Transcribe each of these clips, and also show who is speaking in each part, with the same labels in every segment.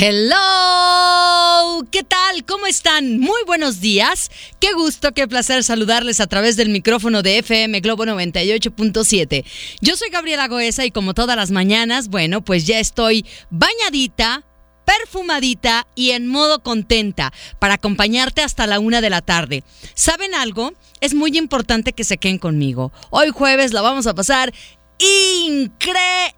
Speaker 1: Hello, ¿qué tal? ¿Cómo están? Muy buenos días. Qué gusto, qué placer saludarles a través del micrófono de FM Globo 98.7. Yo soy Gabriela Goesa y como todas las mañanas, bueno, pues ya estoy bañadita, perfumadita y en modo contenta para acompañarte hasta la una de la tarde. ¿Saben algo? Es muy importante que se queden conmigo. Hoy jueves la vamos a pasar increíble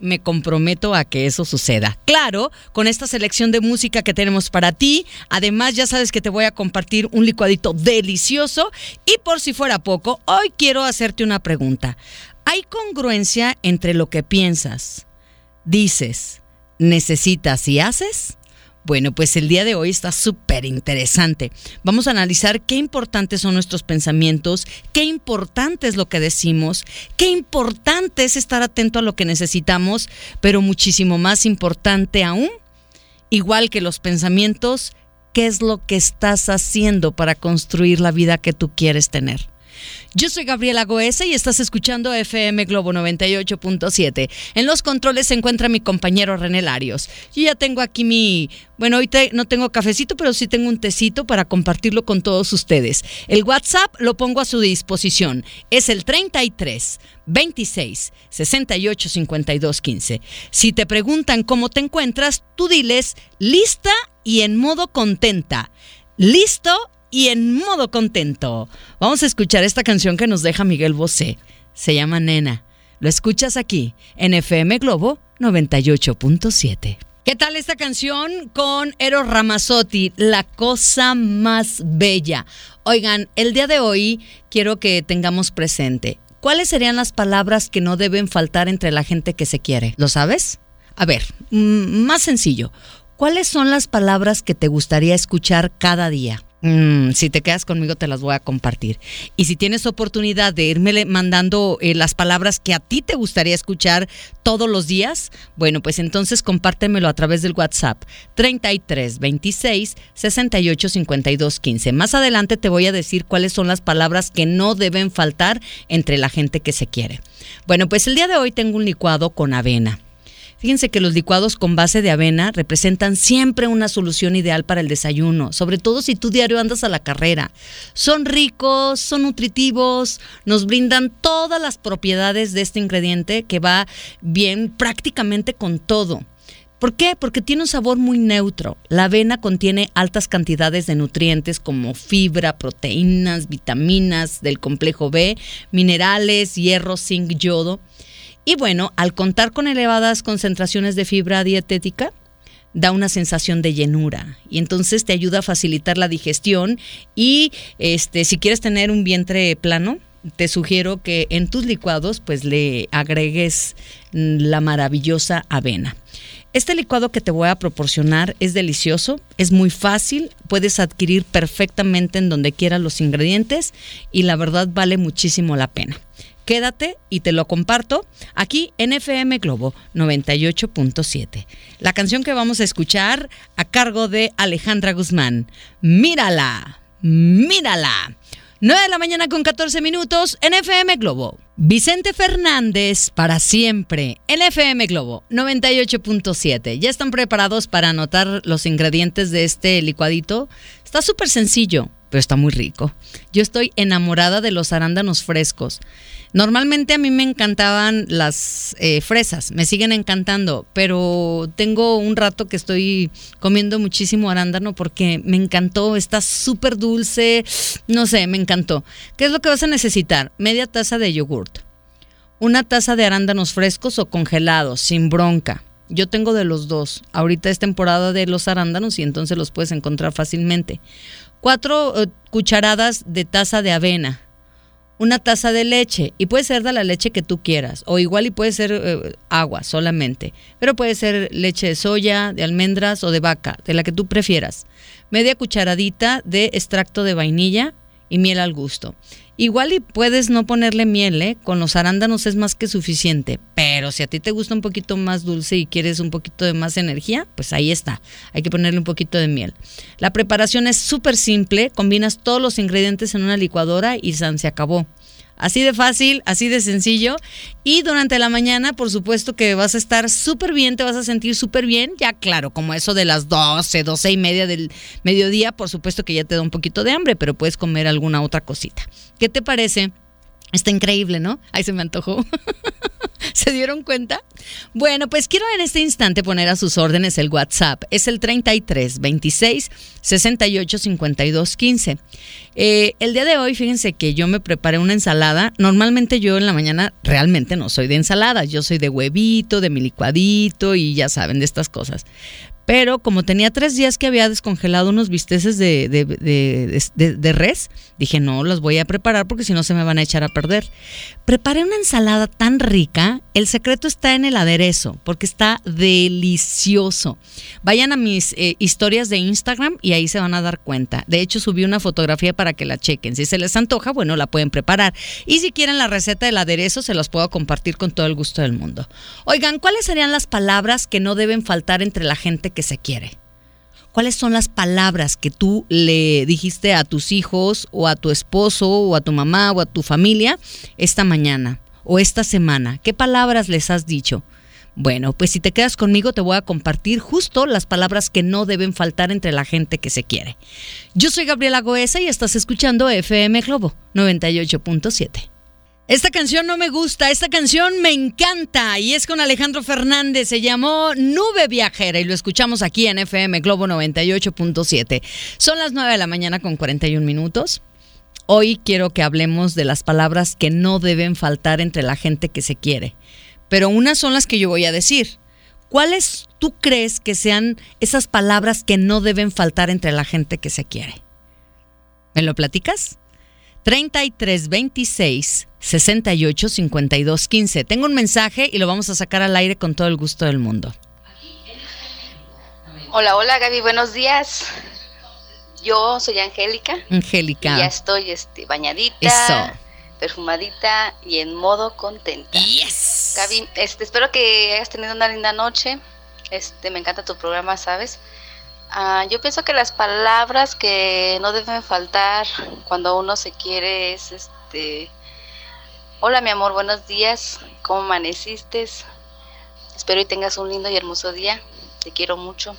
Speaker 1: me comprometo a que eso suceda. Claro, con esta selección de música que tenemos para ti. Además, ya sabes que te voy a compartir un licuadito delicioso. Y por si fuera poco, hoy quiero hacerte una pregunta. ¿Hay congruencia entre lo que piensas, dices, necesitas y haces? Bueno, pues el día de hoy está súper interesante. Vamos a analizar qué importantes son nuestros pensamientos, qué importante es lo que decimos, qué importante es estar atento a lo que necesitamos, pero muchísimo más importante aún, igual que los pensamientos, qué es lo que estás haciendo para construir la vida que tú quieres tener. Yo soy Gabriela Goesa y estás escuchando FM Globo 98.7. En los controles se encuentra mi compañero René Larios. Yo ya tengo aquí mi... Bueno, hoy no tengo cafecito, pero sí tengo un tecito para compartirlo con todos ustedes. El WhatsApp lo pongo a su disposición. Es el 33 26 68 52 15. Si te preguntan cómo te encuentras, tú diles lista y en modo contenta. Listo y en modo contento. Vamos a escuchar esta canción que nos deja Miguel Bosé. Se llama Nena. Lo escuchas aquí en FM Globo 98.7. ¿Qué tal esta canción con Eros Ramazzotti? La cosa más bella. Oigan, el día de hoy quiero que tengamos presente. ¿Cuáles serían las palabras que no deben faltar entre la gente que se quiere? ¿Lo sabes? A ver, más sencillo. ¿Cuáles son las palabras que te gustaría escuchar cada día? Mm, si te quedas conmigo te las voy a compartir. Y si tienes oportunidad de irme mandando eh, las palabras que a ti te gustaría escuchar todos los días, bueno, pues entonces compártemelo a través del WhatsApp 33 26 68 52 15. Más adelante te voy a decir cuáles son las palabras que no deben faltar entre la gente que se quiere. Bueno, pues el día de hoy tengo un licuado con avena. Fíjense que los licuados con base de avena representan siempre una solución ideal para el desayuno, sobre todo si tú diario andas a la carrera. Son ricos, son nutritivos, nos brindan todas las propiedades de este ingrediente que va bien prácticamente con todo. ¿Por qué? Porque tiene un sabor muy neutro. La avena contiene altas cantidades de nutrientes como fibra, proteínas, vitaminas del complejo B, minerales, hierro, zinc, yodo. Y bueno, al contar con elevadas concentraciones de fibra dietética, da una sensación de llenura y entonces te ayuda a facilitar la digestión y este si quieres tener un vientre plano te sugiero que en tus licuados pues le agregues la maravillosa avena. Este licuado que te voy a proporcionar es delicioso, es muy fácil, puedes adquirir perfectamente en donde quieras los ingredientes y la verdad vale muchísimo la pena. Quédate y te lo comparto aquí en FM Globo 98.7. La canción que vamos a escuchar a cargo de Alejandra Guzmán. Mírala, mírala. 9 de la mañana con 14 minutos en FM Globo. Vicente Fernández para siempre en FM Globo 98.7. ¿Ya están preparados para anotar los ingredientes de este licuadito? Está súper sencillo, pero está muy rico. Yo estoy enamorada de los arándanos frescos. Normalmente a mí me encantaban las eh, fresas, me siguen encantando, pero tengo un rato que estoy comiendo muchísimo arándano porque me encantó, está súper dulce, no sé, me encantó. ¿Qué es lo que vas a necesitar? Media taza de yogurt, una taza de arándanos frescos o congelados, sin bronca. Yo tengo de los dos. Ahorita es temporada de los arándanos y entonces los puedes encontrar fácilmente. Cuatro eh, cucharadas de taza de avena una taza de leche y puede ser de la leche que tú quieras o igual y puede ser eh, agua solamente, pero puede ser leche de soya, de almendras o de vaca, de la que tú prefieras. Media cucharadita de extracto de vainilla y miel al gusto. Igual y puedes no ponerle miel, ¿eh? con los arándanos es más que suficiente, pero si a ti te gusta un poquito más dulce y quieres un poquito de más energía, pues ahí está, hay que ponerle un poquito de miel. La preparación es súper simple, combinas todos los ingredientes en una licuadora y se acabó. Así de fácil, así de sencillo. Y durante la mañana, por supuesto que vas a estar súper bien, te vas a sentir súper bien. Ya claro, como eso de las 12, 12 y media del mediodía, por supuesto que ya te da un poquito de hambre, pero puedes comer alguna otra cosita. ¿Qué te parece? Está increíble, ¿no? Ahí se me antojó. ¿Se dieron cuenta? Bueno, pues quiero en este instante poner a sus órdenes el WhatsApp. Es el 33 26 68 52 15. el día de hoy, fíjense que yo me preparé una ensalada. Normalmente yo en la mañana realmente no soy de ensaladas. Yo soy de huevito, de mi licuadito y ya saben de estas cosas. Pero como tenía tres días que había descongelado unos bisteces de, de, res, dije, no, los voy a preparar porque si no se me van a echar a perder. Preparé una ensalada tan rica, el secreto está en el aderezo, porque está delicioso. Vayan a mis eh, historias de Instagram y ahí se van a dar cuenta. De hecho, subí una fotografía para que la chequen. Si se les antoja, bueno, la pueden preparar. Y si quieren la receta del aderezo, se los puedo compartir con todo el gusto del mundo. Oigan, ¿cuáles serían las palabras que no deben faltar entre la gente que se quiere? ¿Cuáles son las palabras que tú le dijiste a tus hijos o a tu esposo o a tu mamá o a tu familia esta mañana o esta semana? ¿Qué palabras les has dicho? Bueno, pues si te quedas conmigo te voy a compartir justo las palabras que no deben faltar entre la gente que se quiere. Yo soy Gabriela Goesa y estás escuchando FM Globo 98.7. Esta canción no me gusta, esta canción me encanta y es con Alejandro Fernández, se llamó Nube Viajera y lo escuchamos aquí en FM Globo 98.7. Son las 9 de la mañana con 41 minutos. Hoy quiero que hablemos de las palabras que no deben faltar entre la gente que se quiere, pero unas son las que yo voy a decir. ¿Cuáles tú crees que sean esas palabras que no deben faltar entre la gente que se quiere? ¿Me lo platicas? 33 26 68 52 15. Tengo un mensaje y lo vamos a sacar al aire con todo el gusto del mundo.
Speaker 2: Hola, hola Gaby, buenos días. Yo soy Angélica.
Speaker 1: Angélica.
Speaker 2: ya estoy este, bañadita, perfumadita y en modo contenta.
Speaker 1: Yes.
Speaker 2: Gaby, este, espero que hayas tenido una linda noche. Este, me encanta tu programa, ¿sabes? Ah, yo pienso que las palabras que no deben faltar cuando uno se quiere es este Hola mi amor, buenos días, ¿cómo amaneciste? Espero y tengas un lindo y hermoso día, te quiero mucho.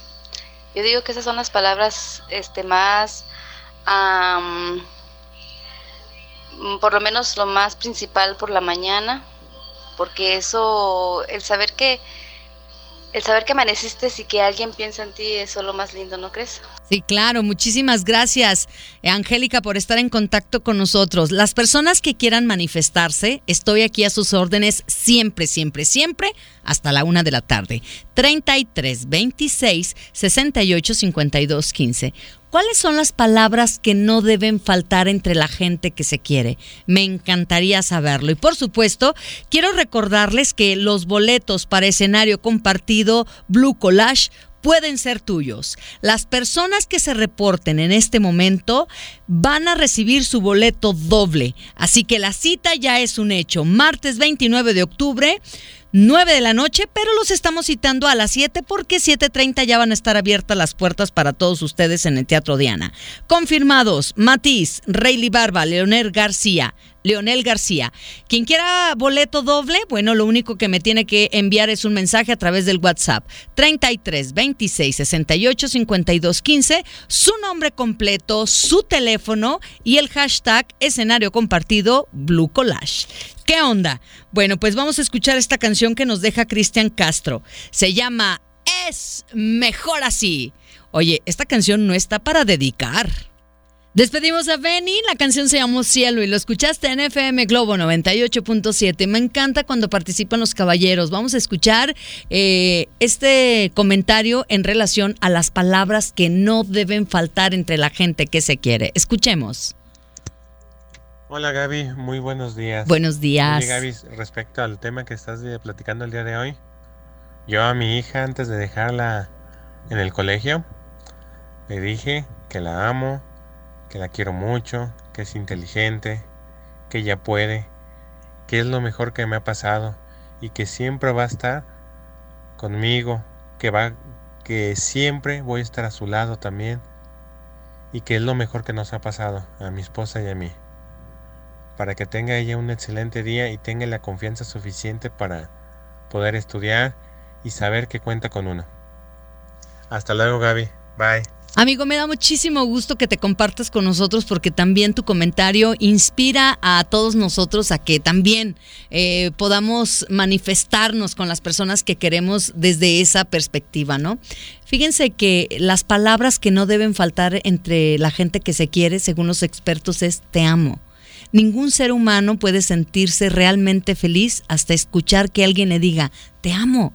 Speaker 2: Yo digo que esas son las palabras este más por lo menos lo más principal por la mañana, porque eso, el saber que el saber que amaneciste y que alguien piensa en ti es lo más lindo, ¿no crees?
Speaker 1: Sí, claro. Muchísimas gracias, Angélica, por estar en contacto con nosotros. Las personas que quieran manifestarse, estoy aquí a sus órdenes siempre, siempre, siempre, hasta la una de la tarde. 33 26 68 52 15. ¿Cuáles son las palabras que no deben faltar entre la gente que se quiere? Me encantaría saberlo. Y por supuesto, quiero recordarles que los boletos para escenario compartido Blue Collage pueden ser tuyos. Las personas que se reporten en este momento van a recibir su boleto doble. Así que la cita ya es un hecho. Martes 29 de octubre. 9 de la noche, pero los estamos citando a las 7 porque 7.30 ya van a estar abiertas las puertas para todos ustedes en el Teatro Diana. Confirmados, Matiz, Rayleigh Barba, Leonel García, Leonel García. Quien quiera boleto doble, bueno, lo único que me tiene que enviar es un mensaje a través del WhatsApp 33 26 68 52 15, su nombre completo, su teléfono y el hashtag escenario compartido Blue Collage. ¿Qué onda? Bueno, pues vamos a escuchar esta canción que nos deja Cristian Castro. Se llama Es mejor así. Oye, esta canción no está para dedicar. Despedimos a Benny, la canción se llamó Cielo y lo escuchaste en FM Globo 98.7. Me encanta cuando participan los caballeros. Vamos a escuchar eh, este comentario en relación a las palabras que no deben faltar entre la gente que se quiere. Escuchemos.
Speaker 3: Hola Gaby, muy buenos días.
Speaker 1: Buenos días.
Speaker 3: Oye Gaby, respecto al tema que estás eh, platicando el día de hoy, yo a mi hija antes de dejarla en el colegio, le dije que la amo, que la quiero mucho, que es inteligente, que ella puede, que es lo mejor que me ha pasado y que siempre va a estar conmigo, que va que siempre voy a estar a su lado también y que es lo mejor que nos ha pasado a mi esposa y a mí. para que tenga ella un excelente día y tenga la confianza suficiente para poder estudiar y saber que cuenta con uno. Hasta luego Gaby. Bye.
Speaker 1: Amigo, me da muchísimo gusto que te compartas con nosotros porque también tu comentario inspira a todos nosotros a que también eh, podamos manifestarnos con las personas que queremos desde esa perspectiva, ¿no? Fíjense que las palabras que no deben faltar entre la gente que se quiere, según los expertos, es te amo. Ningún ser humano puede sentirse realmente feliz hasta escuchar que alguien le diga te amo.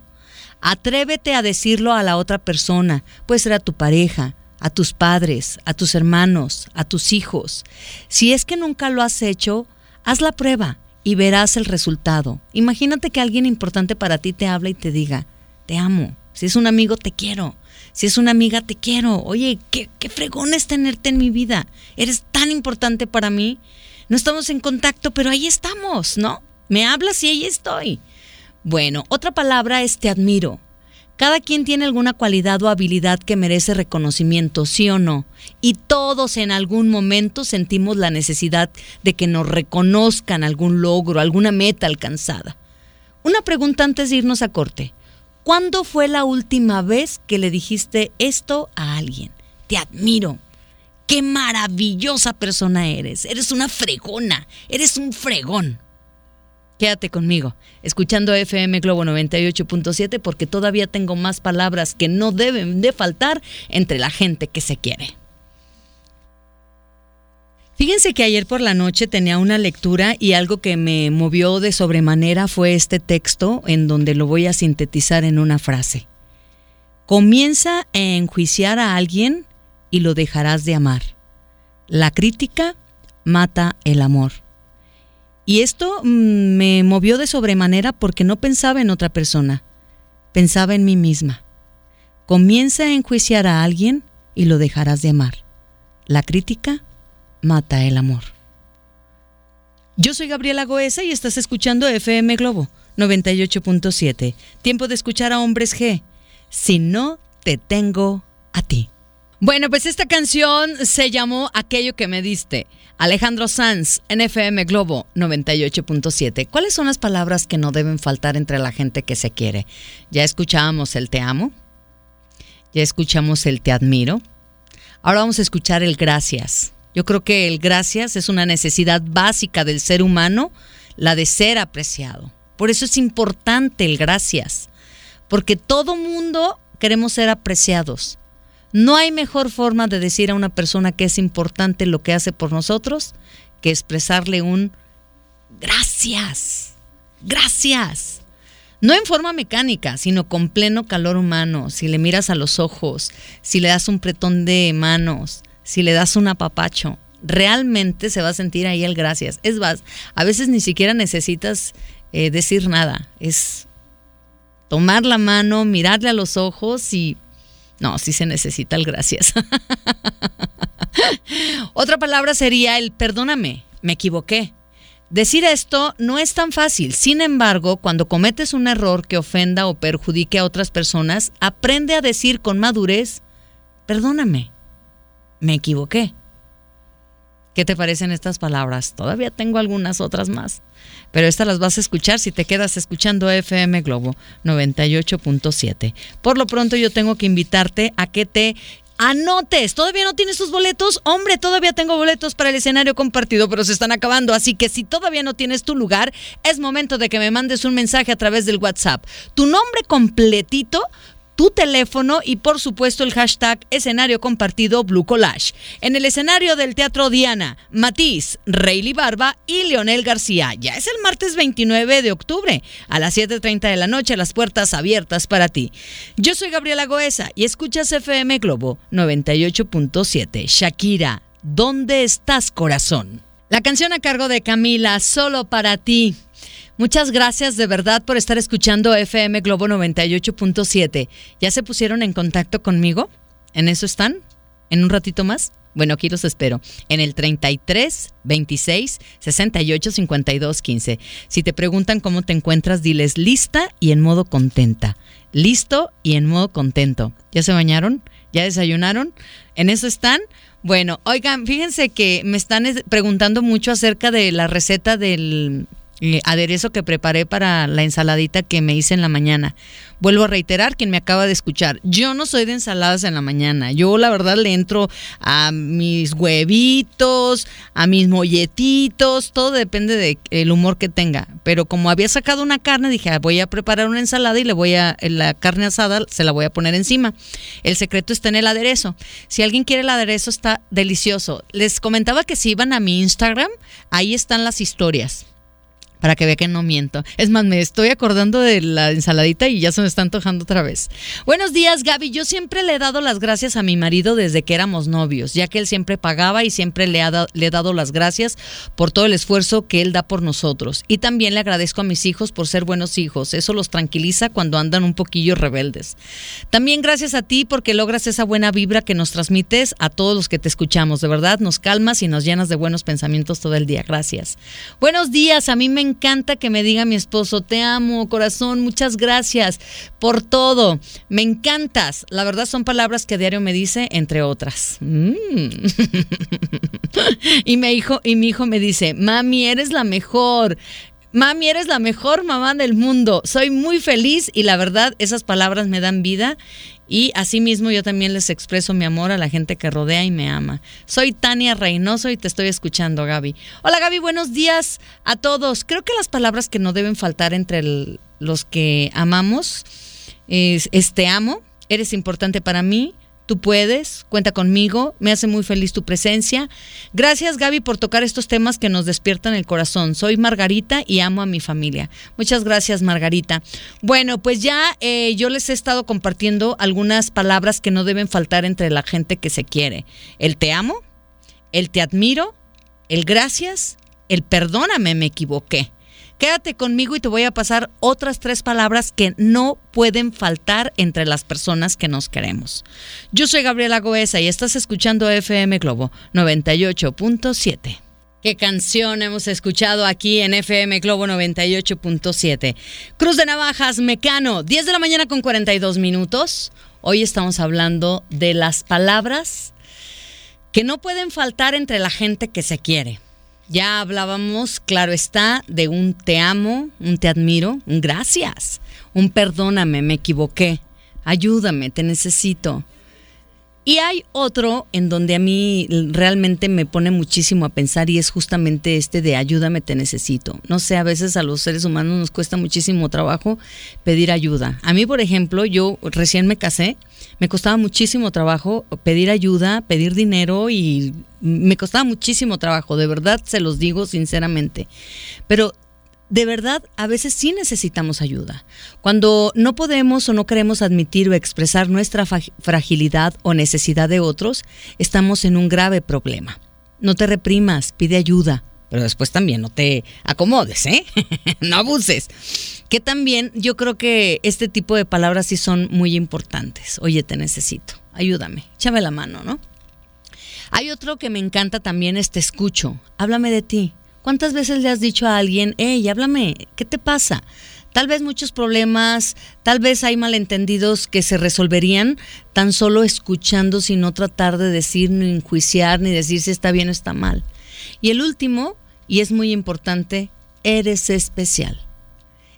Speaker 1: Atrévete a decirlo a la otra persona, puede ser a tu pareja, a tus padres, a tus hermanos, a tus hijos. Si es que nunca lo has hecho, haz la prueba y verás el resultado. Imagínate que alguien importante para ti te habla y te diga, te amo. Si es un amigo, te quiero. Si es una amiga, te quiero. Oye, qué, qué fregón es tenerte en mi vida. Eres tan importante para mí. No estamos en contacto, pero ahí estamos, ¿no? Me hablas y ahí estoy. Bueno, otra palabra es te admiro. Cada quien tiene alguna cualidad o habilidad que merece reconocimiento, sí o no. Y todos en algún momento sentimos la necesidad de que nos reconozcan algún logro, alguna meta alcanzada. Una pregunta antes de irnos a corte. ¿Cuándo fue la última vez que le dijiste esto a alguien? Te admiro. Qué maravillosa persona eres. Eres una fregona. Eres un fregón. Quédate conmigo, escuchando FM Globo 98.7 porque todavía tengo más palabras que no deben de faltar entre la gente que se quiere. Fíjense que ayer por la noche tenía una lectura y algo que me movió de sobremanera fue este texto en donde lo voy a sintetizar en una frase. Comienza a enjuiciar a alguien y lo dejarás de amar. La crítica mata el amor. Y esto mm, me movió de sobremanera porque no pensaba en otra persona, pensaba en mí misma. Comienza a enjuiciar a alguien y lo dejarás de amar. La crítica mata el amor. Yo soy Gabriela Goesa y estás escuchando FM Globo 98.7. Tiempo de escuchar a Hombres G. Si no te tengo a ti. Bueno, pues esta canción se llamó Aquello que me diste. Alejandro Sanz, NFM Globo 98.7. ¿Cuáles son las palabras que no deben faltar entre la gente que se quiere? Ya escuchábamos el te amo. Ya escuchamos el te admiro. Ahora vamos a escuchar el gracias. Yo creo que el gracias es una necesidad básica del ser humano, la de ser apreciado. Por eso es importante el gracias. Porque todo mundo queremos ser apreciados no hay mejor forma de decir a una persona que es importante lo que hace por nosotros que expresarle un gracias, gracias. No en forma mecánica, sino con pleno calor humano. Si le miras a los ojos, si le das un pretón de manos, si le das un apapacho, realmente se va a sentir ahí el gracias. Es más, a veces ni siquiera necesitas eh, decir nada. Es tomar la mano, mirarle a los ojos y no, sí se necesita el gracias. Otra palabra sería el perdóname, me equivoqué. Decir esto no es tan fácil. Sin embargo, cuando cometes un error que ofenda o perjudique a otras personas, aprende a decir con madurez, perdóname, me equivoqué. ¿Qué te parecen estas palabras? Todavía tengo algunas otras más, pero estas las vas a escuchar si te quedas escuchando FM Globo 98.7. Por lo pronto yo tengo que invitarte a que te anotes. ¿Todavía no tienes tus boletos? Hombre, todavía tengo boletos para el escenario compartido, pero se están acabando. Así que si todavía no tienes tu lugar, es momento de que me mandes un mensaje a través del WhatsApp. Tu nombre completito tu teléfono y por supuesto el hashtag escenario compartido Blue Collage. En el escenario del Teatro Diana, Matiz, Rayleigh Barba y Leonel García. Ya es el martes 29 de octubre a las 7.30 de la noche, las puertas abiertas para ti. Yo soy Gabriela Goesa y escuchas FM Globo 98.7. Shakira, ¿dónde estás corazón? La canción a cargo de Camila, solo para ti. Muchas gracias de verdad por estar escuchando FM Globo 98.7. ¿Ya se pusieron en contacto conmigo? ¿En eso están? ¿En un ratito más? Bueno, aquí los espero en el 33 26 68 52 15. Si te preguntan cómo te encuentras, diles lista y en modo contenta. Listo y en modo contento. ¿Ya se bañaron? ¿Ya desayunaron? ¿En eso están? Bueno, oigan, fíjense que me están preguntando mucho acerca de la receta del eh, aderezo que preparé para la ensaladita que me hice en la mañana. Vuelvo a reiterar, quien me acaba de escuchar, yo no soy de ensaladas en la mañana. Yo la verdad le entro a mis huevitos, a mis molletitos, todo depende del humor que tenga. Pero como había sacado una carne, dije, ah, voy a preparar una ensalada y le voy a, la carne asada se la voy a poner encima. El secreto está en el aderezo. Si alguien quiere el aderezo, está delicioso. Les comentaba que si iban a mi Instagram, ahí están las historias para que vea que no miento. Es más, me estoy acordando de la ensaladita y ya se me está antojando otra vez. Buenos días, Gaby. Yo siempre le he dado las gracias a mi marido desde que éramos novios, ya que él siempre pagaba y siempre le, le he dado las gracias por todo el esfuerzo que él da por nosotros. Y también le agradezco a mis hijos por ser buenos hijos. Eso los tranquiliza cuando andan un poquillo rebeldes. También gracias a ti porque logras esa buena vibra que nos transmites a todos los que te escuchamos. De verdad, nos calmas y nos llenas de buenos pensamientos todo el día. Gracias. Buenos días. A mí me encanta que me diga mi esposo, te amo, corazón, muchas gracias por todo. Me encantas. La verdad son palabras que diario me dice, entre otras. Mm. y, mi hijo, y mi hijo me dice, mami, eres la mejor. Mami, eres la mejor mamá del mundo. Soy muy feliz y la verdad esas palabras me dan vida y asimismo yo también les expreso mi amor a la gente que rodea y me ama. Soy Tania Reynoso y te estoy escuchando, Gaby. Hola Gaby, buenos días a todos. Creo que las palabras que no deben faltar entre los que amamos es, es te amo, eres importante para mí, Tú puedes, cuenta conmigo, me hace muy feliz tu presencia. Gracias Gaby por tocar estos temas que nos despiertan el corazón. Soy Margarita y amo a mi familia. Muchas gracias Margarita. Bueno, pues ya eh, yo les he estado compartiendo algunas palabras que no deben faltar entre la gente que se quiere. El te amo, el te admiro, el gracias, el perdóname, me equivoqué. Quédate conmigo y te voy a pasar otras tres palabras que no pueden faltar entre las personas que nos queremos. Yo soy Gabriela Goesa y estás escuchando FM Globo 98.7. ¿Qué canción hemos escuchado aquí en FM Globo 98.7? Cruz de Navajas, Mecano, 10 de la mañana con 42 minutos. Hoy estamos hablando de las palabras que no pueden faltar entre la gente que se quiere. Ya hablábamos, claro está, de un te amo, un te admiro, un gracias, un perdóname, me equivoqué, ayúdame, te necesito. Y hay otro en donde a mí realmente me pone muchísimo a pensar y es justamente este de ayúdame, te necesito. No sé, a veces a los seres humanos nos cuesta muchísimo trabajo pedir ayuda. A mí, por ejemplo, yo recién me casé me costaba muchísimo trabajo pedir ayuda, pedir dinero y me costaba muchísimo trabajo, de verdad se los digo sinceramente. Pero de verdad, a veces sí necesitamos ayuda. Cuando no podemos o no queremos admitir o expresar nuestra fragilidad o necesidad de otros, estamos en un grave problema. No te reprimas, pide ayuda, pero después también no te acomodes, ¿eh? no abuses. Que también yo creo que este tipo de palabras sí son muy importantes. Oye, te necesito, ayúdame, échame la mano, ¿no? Hay otro que me encanta también, es te escucho, háblame de ti. ¿Cuántas veces le has dicho a alguien, hey, háblame, ¿qué te pasa? Tal vez muchos problemas, tal vez hay malentendidos que se resolverían tan solo escuchando sin no tratar de decir, ni enjuiciar, ni decir si está bien o está mal. Y el último, y es muy importante, eres especial.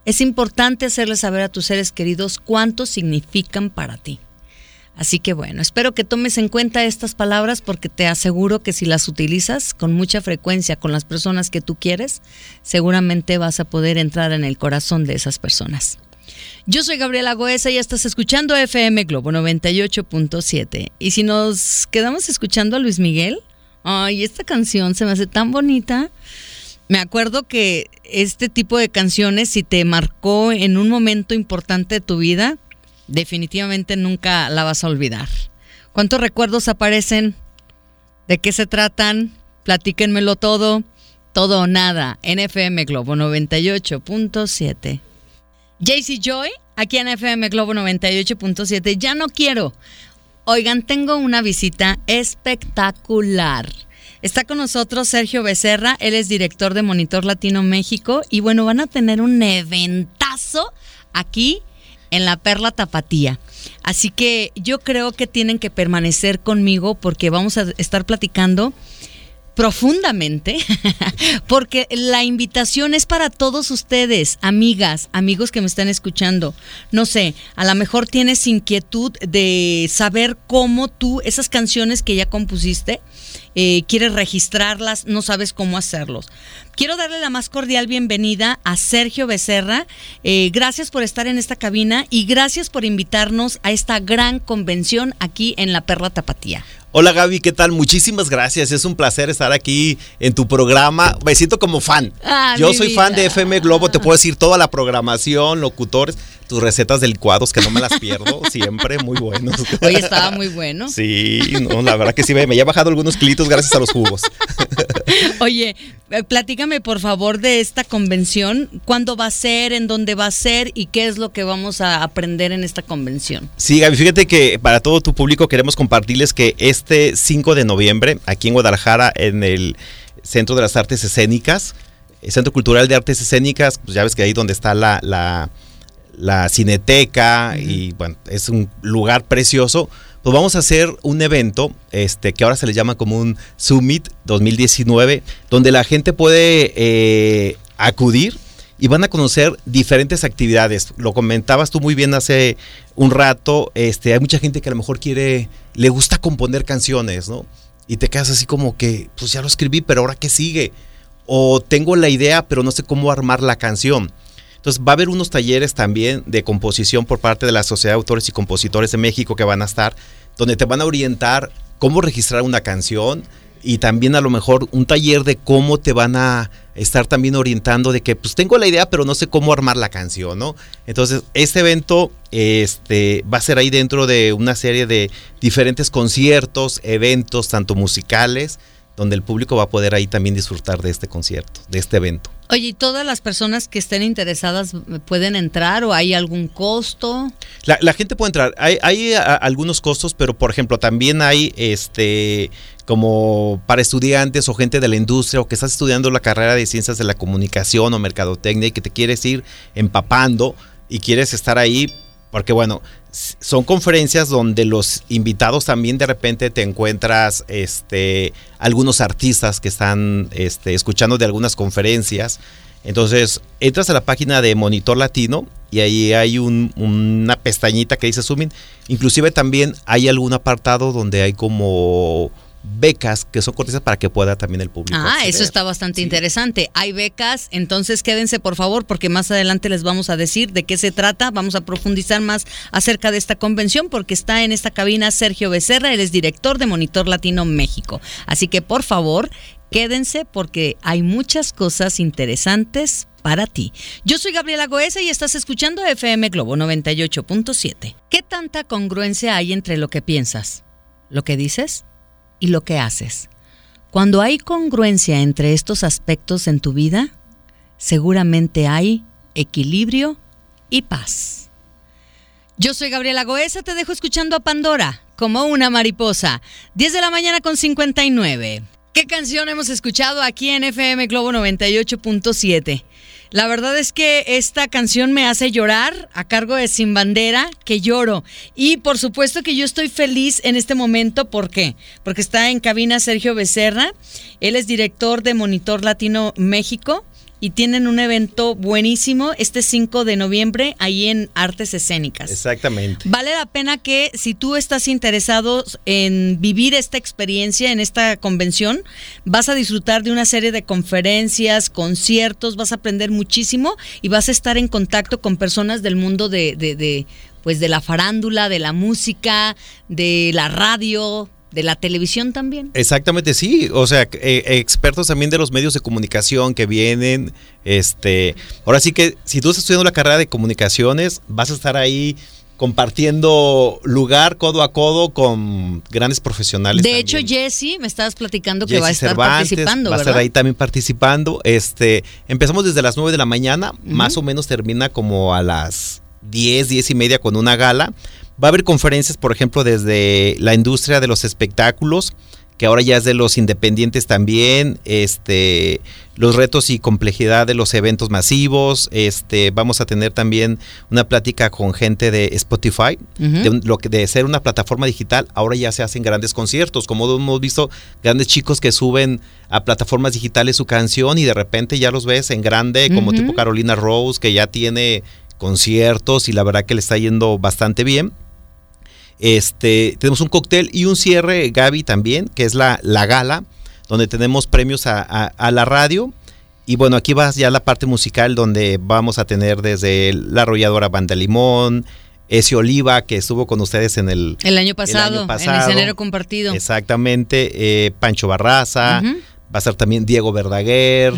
Speaker 1: Es importante hacerle saber a tus seres queridos cuánto significan para ti. Así que bueno, espero que tomes en cuenta estas palabras porque te aseguro que si las utilizas con mucha frecuencia con las personas que tú quieres, seguramente vas a poder entrar en el corazón de esas personas. Yo soy Gabriela Goesa y estás escuchando FM Globo 98.7. Y si nos quedamos escuchando a Luis Miguel, Ay, esta canción se me hace tan bonita. Me acuerdo que este tipo de canciones, si te marcó en un momento importante de tu vida, definitivamente nunca la vas a olvidar. ¿Cuántos recuerdos aparecen? ¿De qué se tratan? Platíquenmelo todo. Todo o nada. NFM Globo 98.7. JC Joy, aquí en FM Globo 98.7. Ya no quiero. Oigan, tengo una visita espectacular. Está con nosotros Sergio Becerra, él es director de Monitor Latino México y bueno, van a tener un eventazo aquí en la Perla Tapatía. Así que yo creo que tienen que permanecer conmigo porque vamos a estar platicando profundamente, porque la invitación es para todos ustedes, amigas, amigos que me están escuchando. No sé, a lo mejor tienes inquietud de saber cómo tú, esas canciones que ya compusiste, eh, quieres registrarlas, no sabes cómo hacerlos. Quiero darle la más cordial bienvenida a Sergio Becerra. Eh, gracias por estar en esta cabina y gracias por invitarnos a esta gran convención aquí en La Perla Tapatía.
Speaker 4: Hola Gaby, ¿qué tal? Muchísimas gracias. Es un placer estar aquí en tu programa. Me siento como fan. Ah, Yo soy fan de FM Globo, te puedo decir toda la programación, locutores, tus recetas de licuados que no me las pierdo, siempre muy buenos.
Speaker 1: Hoy estaba muy bueno.
Speaker 4: Sí, no, la verdad que sí, me, me he bajado algunos kilitos gracias a los jugos.
Speaker 1: Oye, eh, platícame por favor de esta convención, cuándo va a ser, en dónde va a ser y qué es lo que vamos a aprender en esta convención.
Speaker 4: Sí, Gaby, fíjate que para todo tu público queremos compartirles que este 5 de noviembre, aquí en Guadalajara, en el Centro de las Artes Escénicas, el Centro Cultural de Artes Escénicas, pues ya ves que ahí donde está la, la, cineteca y bueno, es un lugar precioso pues vamos a hacer un evento este, que ahora se le llama como un Summit 2019, donde la gente puede eh, acudir y van a conocer diferentes actividades. Lo comentabas tú muy bien hace un rato, este, hay mucha gente que a lo mejor quiere, le gusta componer canciones, ¿no? Y te quedas así como que, pues ya lo escribí, pero ahora qué sigue. O tengo la idea, pero no sé cómo armar la canción. Entonces va a haber unos talleres también de composición por parte de la Sociedad de Autores y Compositores de México que van a estar, donde te van a orientar cómo registrar una canción y también a lo mejor un taller de cómo te van a estar también orientando de que pues tengo la idea pero no sé cómo armar la canción, ¿no? Entonces este evento este, va a ser ahí dentro de una serie de diferentes conciertos, eventos, tanto musicales, donde el público va a poder ahí también disfrutar de este concierto, de este evento.
Speaker 1: Oye, ¿y todas las personas que estén interesadas pueden entrar o hay algún costo?
Speaker 4: La, gente puede entrar. Hay, hay algunos costos, pero por ejemplo, también hay este como para estudiantes o gente de la industria o que estás estudiando la carrera de ciencias de la comunicación o mercadotecnia y que te quieres ir empapando y quieres estar ahí, porque bueno, son conferencias donde los invitados también de repente te encuentras este, algunos artistas que están este, escuchando de algunas conferencias. Entonces, entras a la página de Monitor Latino y ahí hay una pestañita que dice Zooming. Inclusive también hay algún apartado donde hay como becas que son cortesías para que pueda también el público.
Speaker 1: Ah, eso está bastante interesante. Hay becas, entonces quédense por favor porque más adelante les vamos a decir de qué se trata. Vamos a profundizar más acerca de esta convención porque está en esta cabina Sergio Becerra, él es director de Monitor Latino México. Así que por favor, quédense porque hay muchas cosas interesantes para ti. Yo soy Gabriela Goesa y estás escuchando FM Globo 98.7. ¿Qué tanta congruencia hay entre lo que piensas, lo que dices y lo que haces. Cuando hay congruencia entre estos aspectos en tu vida, seguramente hay equilibrio y paz. Yo soy Gabriela Goesa, te dejo escuchando a Pandora, como una mariposa, 10 de la mañana con 59. ¿Qué canción hemos escuchado aquí en FM Globo 98.7? La verdad es que esta canción me hace llorar a cargo de Sin Bandera, que lloro. Y por supuesto que yo estoy feliz en este momento. ¿Por qué? Porque está en cabina Sergio Becerra. Él es director de Monitor Latino México y tienen un evento buenísimo este 5 de noviembre ahí en Artes Escénicas.
Speaker 4: Exactamente.
Speaker 1: Vale la pena que si tú estás interesado en vivir esta experiencia en esta convención, vas a disfrutar de una serie de conferencias, conciertos, vas a aprender muchísimo y vas a estar en contacto con personas del mundo de, de, de pues de la farándula, de la música, de la radio, de la televisión también.
Speaker 4: Exactamente, sí. O sea, eh, expertos también de los medios de comunicación que vienen. Este, ahora sí que si tú estás estudiando la carrera de comunicaciones, vas a estar ahí compartiendo lugar codo a codo con grandes profesionales.
Speaker 1: De hecho, Jesse, me estabas platicando que va a estar participando.
Speaker 4: Va a estar ahí también participando. Este, empezamos desde las 9 de la mañana, más o menos termina como a las 10, 10 y media con una gala. Va a haber conferencias, por ejemplo, desde la industria de los espectáculos, que ahora ya es de los independientes también, este, los retos y complejidad de los eventos masivos, este, vamos a tener también una plática con gente de Spotify, de, lo que de ser una plataforma digital, ahora ya se hacen grandes conciertos, como hemos visto grandes chicos que suben a plataformas digitales su canción y de repente ya los ves en grande, como tipo Carolina Rose, que ya tiene conciertos y la verdad que le está yendo bastante bien. Este, tenemos un cóctel y un cierre, Gaby, también, que es la, la gala, donde tenemos premios a, la radio. Y bueno, aquí va ya la parte musical donde vamos a tener desde la arrolladora Banda Limón, ese Oliva que estuvo con ustedes en el,
Speaker 1: el, año, pasado, en el escenario compartido.
Speaker 4: Exactamente, eh, Pancho Barraza, va a ser también Diego Verdaguer,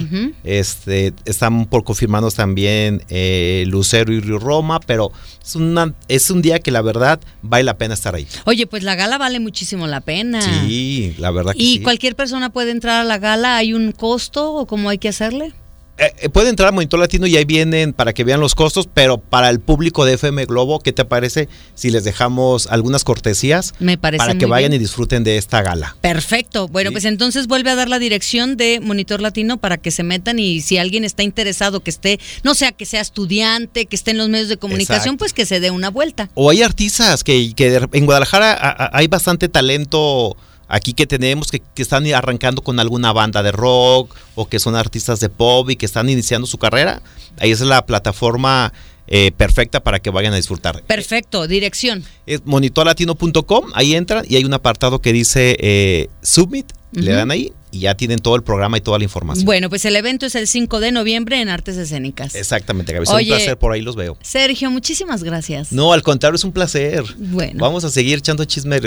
Speaker 4: este, están por confirmarnos también eh, Lucero y Río Roma, pero es, una, es un día que la verdad vale la pena estar ahí.
Speaker 1: Oye, pues la gala vale muchísimo la pena.
Speaker 4: Sí, la verdad que
Speaker 1: ¿Y cualquier persona puede entrar a la gala? ¿Hay un costo o cómo hay que hacerle?
Speaker 4: Eh, eh, puede entrar a Monitor Latino y ahí vienen para que vean los costos, pero para el público de FM Globo, ¿qué te parece si les dejamos algunas cortesías
Speaker 1: Me parece
Speaker 4: para que vayan y disfruten de esta gala?
Speaker 1: Perfecto. Bueno, pues entonces vuelve a dar la dirección de Monitor Latino para que se metan y si alguien está interesado, que esté, no sea que sea estudiante, que esté en los medios de comunicación, pues que se dé una vuelta.
Speaker 4: O hay artistas que, que en Guadalajara hay bastante talento aquí que tenemos que, están arrancando con alguna banda de rock o que son artistas de pop y que están iniciando su carrera, ahí es la plataforma eh, perfecta para que vayan a disfrutar.
Speaker 1: Perfecto, dirección.
Speaker 4: Es monitorlatino.com, ahí entran y hay un apartado que dice eh, Submit, le dan ahí y ya tienen todo el programa y toda la información.
Speaker 1: Bueno, pues el evento es el 5 de noviembre en Artes Escénicas.
Speaker 4: Exactamente, Gaby. Es un placer, por ahí los veo.
Speaker 1: Sergio, muchísimas gracias.
Speaker 4: No, al contrario, es un placer.
Speaker 1: Bueno.
Speaker 4: Vamos a seguir echando chisme,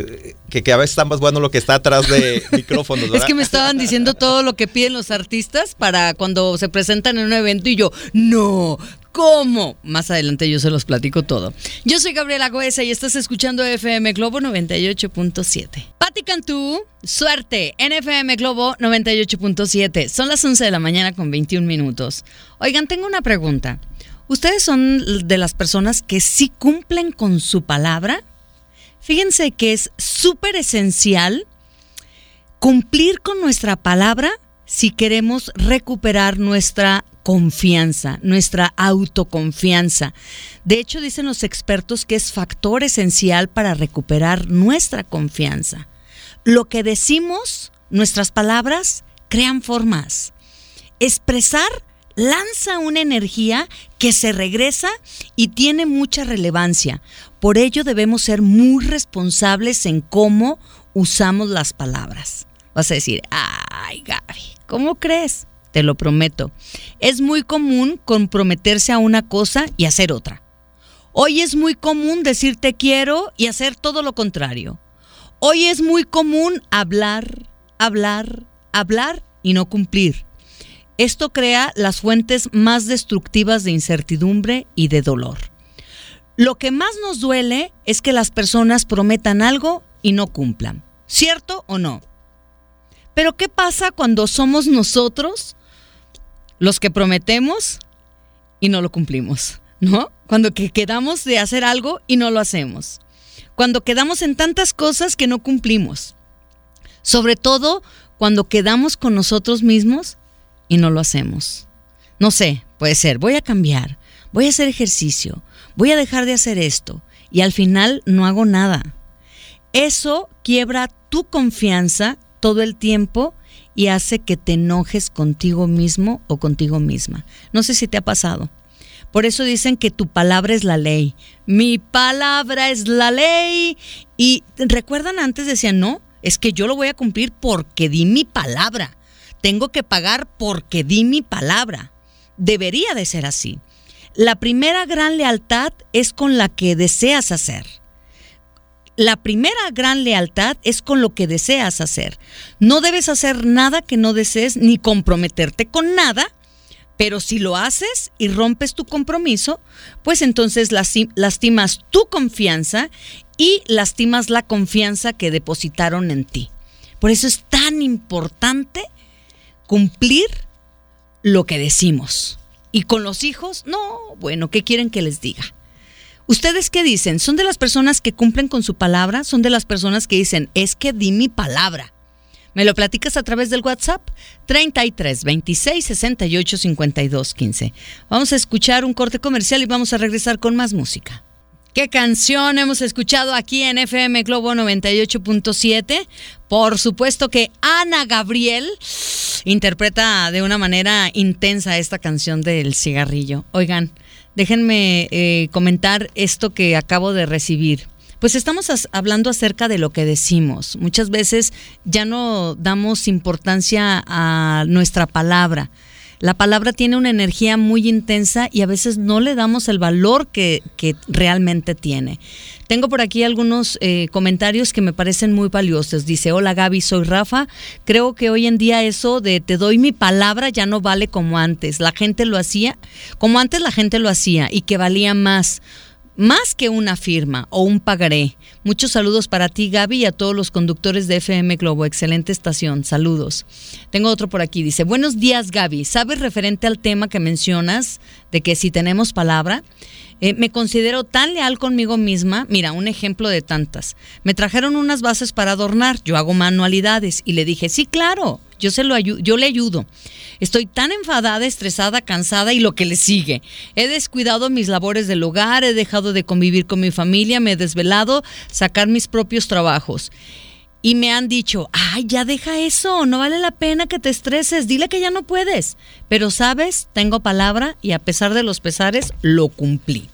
Speaker 4: que, que a veces está más bueno lo que está atrás de micrófonos.
Speaker 1: es que me estaban diciendo todo lo que piden los artistas para cuando se presentan en un evento y yo, no, ¿Cómo? Más adelante yo se los platico todo. Yo soy Gabriela Goesa y estás escuchando FM Globo 98.7. Pati Cantú, suerte en FM Globo 98.7. Son las 11 de la mañana con 21 minutos. Oigan, tengo una pregunta. ¿Ustedes son de las personas que sí cumplen con su palabra? Fíjense que es súper esencial cumplir con nuestra palabra si queremos recuperar nuestra confianza, nuestra autoconfianza. De hecho, dicen los expertos que es factor esencial para recuperar nuestra confianza. Lo que decimos, nuestras palabras, crean formas. Expresar lanza una energía que se regresa y tiene mucha relevancia. Por ello debemos ser muy responsables en cómo usamos las palabras. Vas a decir, ay Gaby, ¿cómo crees? Te lo prometo. Es muy común comprometerse a una cosa y hacer otra. Hoy es muy común decir te quiero y hacer todo lo contrario. Hoy es muy común hablar, hablar, hablar y no cumplir. Esto crea las fuentes más destructivas de incertidumbre y de dolor. Lo que más nos duele es que las personas prometan algo y no cumplan. ¿Cierto o no? Pero ¿qué pasa cuando somos nosotros los que prometemos y no lo cumplimos, ¿no? Cuando que quedamos de hacer algo y no lo hacemos. Cuando quedamos en tantas cosas que no cumplimos. Sobre todo cuando quedamos con nosotros mismos y no lo hacemos. No sé, puede ser, voy a cambiar, voy a hacer ejercicio, voy a dejar de hacer esto y al final no hago nada. Eso quiebra tu confianza todo el tiempo y hace que te enojes contigo mismo o contigo misma. No sé si te ha pasado. Por eso dicen que tu palabra es la ley. Mi palabra es la ley. Y recuerdan antes decían, no, es que yo lo voy a cumplir porque di mi palabra. Tengo que pagar porque di mi palabra. Debería de ser así. La primera gran lealtad es con la que deseas hacer la primera gran lealtad es con lo que deseas hacer. No debes hacer nada que no desees ni comprometerte con nada, pero si lo haces y rompes tu compromiso, pues entonces lastimas tu confianza y lastimas la confianza que depositaron en ti. Por eso es tan importante cumplir lo que decimos. Y con los hijos, no, bueno, ¿qué quieren que les diga? ¿Ustedes qué dicen? ¿Son de las personas que cumplen con su palabra? ¿Son de las personas que dicen, es que di mi palabra? Me lo platicas a través del WhatsApp 33 26 68 52 15. Vamos a escuchar un corte comercial y vamos a regresar con más música. ¿Qué canción hemos escuchado aquí en FM Globo 98.7? Por supuesto que Ana Gabriel interpreta de una manera intensa esta canción del cigarrillo. Oigan, déjenme eh, comentar esto que acabo de recibir. Pues estamos hablando acerca de lo que decimos. Muchas veces ya no damos importancia a nuestra palabra. La palabra tiene una energía muy intensa y a veces no le damos el valor que, realmente tiene. Tengo por aquí algunos eh, comentarios que me parecen muy valiosos. Dice, hola Gaby, soy Rafa. Creo que hoy en día eso de te doy mi palabra ya no vale como antes. La gente lo hacía, como antes la gente lo hacía y que valía más más que una firma o un pagaré. Muchos saludos para ti, Gaby, y a todos los conductores de FM Globo. Excelente estación. Saludos. Tengo otro por aquí. Dice, buenos días, Gaby. ¿Sabes referente al tema que mencionas de que si tenemos palabra? Eh, me considero tan leal conmigo misma. Mira, un ejemplo de tantas. Me trajeron unas bases para adornar. Yo hago manualidades y le dije, sí, claro, yo, se lo yo le ayudo. Estoy tan enfadada, estresada, cansada y lo que le sigue. He descuidado mis labores del hogar, he dejado de convivir con mi familia, me he desvelado, sacar mis propios trabajos. Y me han dicho, ay, ya deja eso, no vale la pena que te estreses, dile que ya no puedes. Pero sabes, tengo palabra y a pesar de los pesares, lo cumplí.